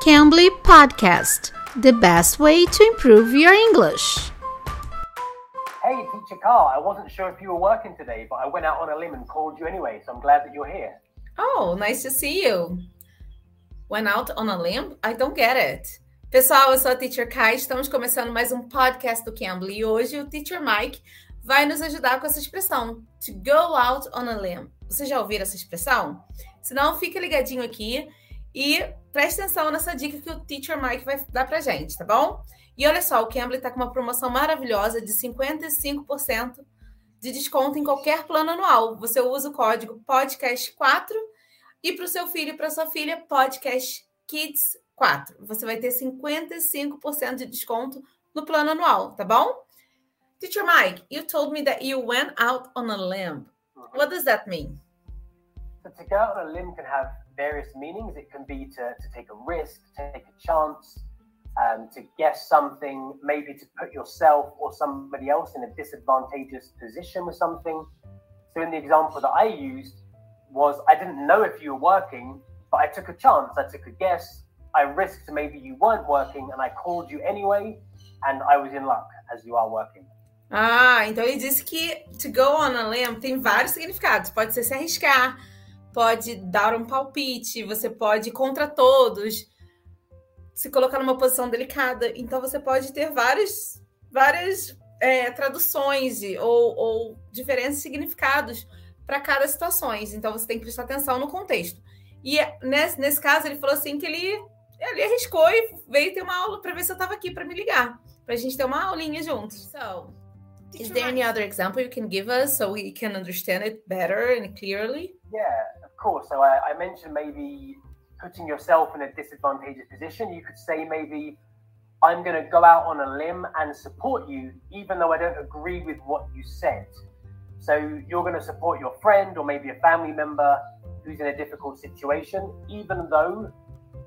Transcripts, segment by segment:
Cambly Podcast, the best way to improve your English. Hey, Teacher Carl, I wasn't sure if you were working today, but I went out on a limb and called you anyway, so I'm glad that you're here. Oh, nice to see you. Went out on a limb? I don't get it. Pessoal, eu sou a Teacher Kai, estamos começando mais um podcast do Cambly e hoje o Teacher Mike vai nos ajudar com essa expressão, to go out on a limb. Você já ouviu essa expressão? Se não, fica ligadinho aqui e preste atenção nessa dica que o Teacher Mike vai dar pra gente, tá bom? E olha só, o Cambly está com uma promoção maravilhosa de 55% de desconto em qualquer plano anual. Você usa o código podcast4 e para o seu filho e para sua filha, podcast kids 4. Você vai ter 55% de desconto no plano anual, tá bom? Teacher Mike, you told me that you went out on a limb. What does that mean? To go out on a limb can have various meanings. It can be to, to take a risk, take a chance, um, to guess something, maybe to put yourself or somebody else in a disadvantageous position with something. So in the example that I used was I didn't know if you were working, but I took a chance, I took a guess, I risked maybe you weren't working and I called you anyway, and I was in luck as you are working. Ah, então ele disse que to go on a limb tem vários significados. Pode ser se arriscar, pode dar um palpite, você pode contra todos, se colocar numa posição delicada. Então você pode ter várias, várias é, traduções ou, ou diferentes significados para cada situação. Então você tem que prestar atenção no contexto. E nesse, nesse caso ele falou assim que ele, ele arriscou e veio ter uma aula para ver se eu estava aqui para me ligar, para a gente ter uma aulinha juntos. So, Is there any other example you can give us so we can understand it better and clearly? Yeah, course. So I, I mentioned maybe putting yourself in a disadvantageous position. You could say maybe I'm going to go out on a limb and support you, even though I don't agree with what you said. So you're going to support your friend or maybe a family member who's in a difficult situation, even though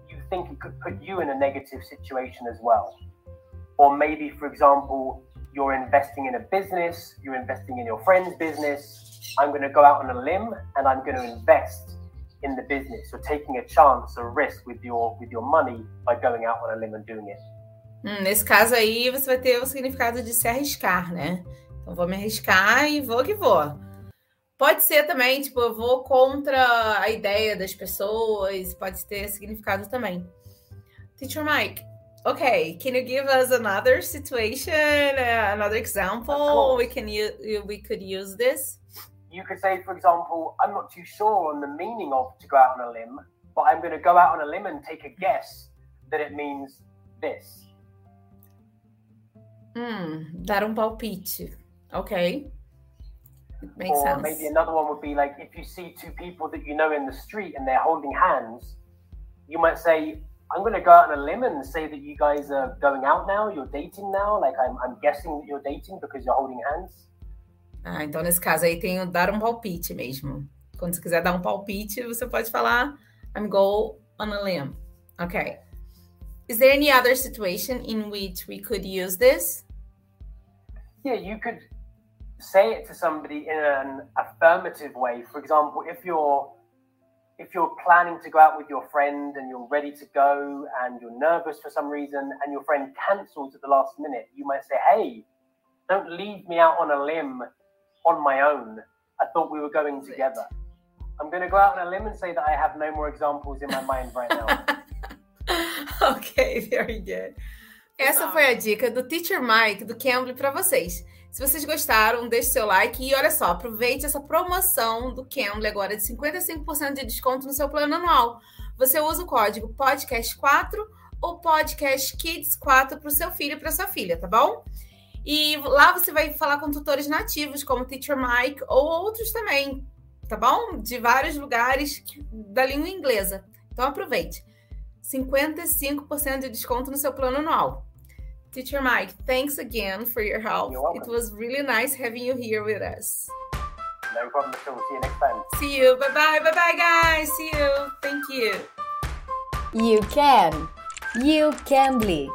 you think it could put you in a negative situation as well. Or maybe, for example, you're investing in a business, you're investing in your friend's business. I'm going to go out on a limb and I'm going to invest in the business. You're taking a chance, a risk with your with your money by going out on a limb and doing it. Hum, nesse caso aí, você vai ter o significado de se arriscar, né? Então, vou me arriscar e vou que vou. Pode ser também, tipo, eu vou contra a ideia das pessoas, pode ter significado também. Teacher Mike, Okay, can you give us another situation, uh, another example? We can use, we could use this. You could say, for example, I'm not too sure on the meaning of to go out on a limb, but I'm going to go out on a limb and take a guess that it means this. Hmm, dar um palpite. Okay. It makes or sense. maybe another one would be like if you see two people that you know in the street and they're holding hands, you might say, I'm going to go out on a limb and say that you guys are going out now, you're dating now. Like, I'm, I'm guessing that you're dating because you're holding hands. Ah, então nesse caso aí tem o dar um palpite mesmo. Quando você quiser dar um palpite, você pode falar I'm go on a limb. Okay. Is there any other situation in which we could use this? Yeah, you could say it to somebody in an affirmative way. For example, if you're if you're planning to go out with your friend and you're ready to go and you're nervous for some reason and your friend cancels at the last minute, you might say, Hey, don't leave me out on a limb on my own. I thought we were going together. I'm going to go out on a limb and say that I have no more examples in my mind right now. ok, very good. Essa foi a dica do Teacher Mike do Cambly para vocês. Se vocês gostaram, deixe seu like e olha só, aproveite essa promoção do Cambly agora de 55% de desconto no seu plano anual. Você usa o código podcast4 ou podcast kids 4 para o seu filho e para sua filha, tá bom? E lá você vai falar com tutores nativos, como Teacher Mike ou outros também, tá bom? De vários lugares da língua inglesa. Então aproveite. 55% de desconto no seu plano anual. Teacher Mike, thanks again for your help. It was really nice having you here with us. No problem at all. See you next time. See you. Bye bye. Bye bye, guys. See you. Thank you. You can. You can bleed.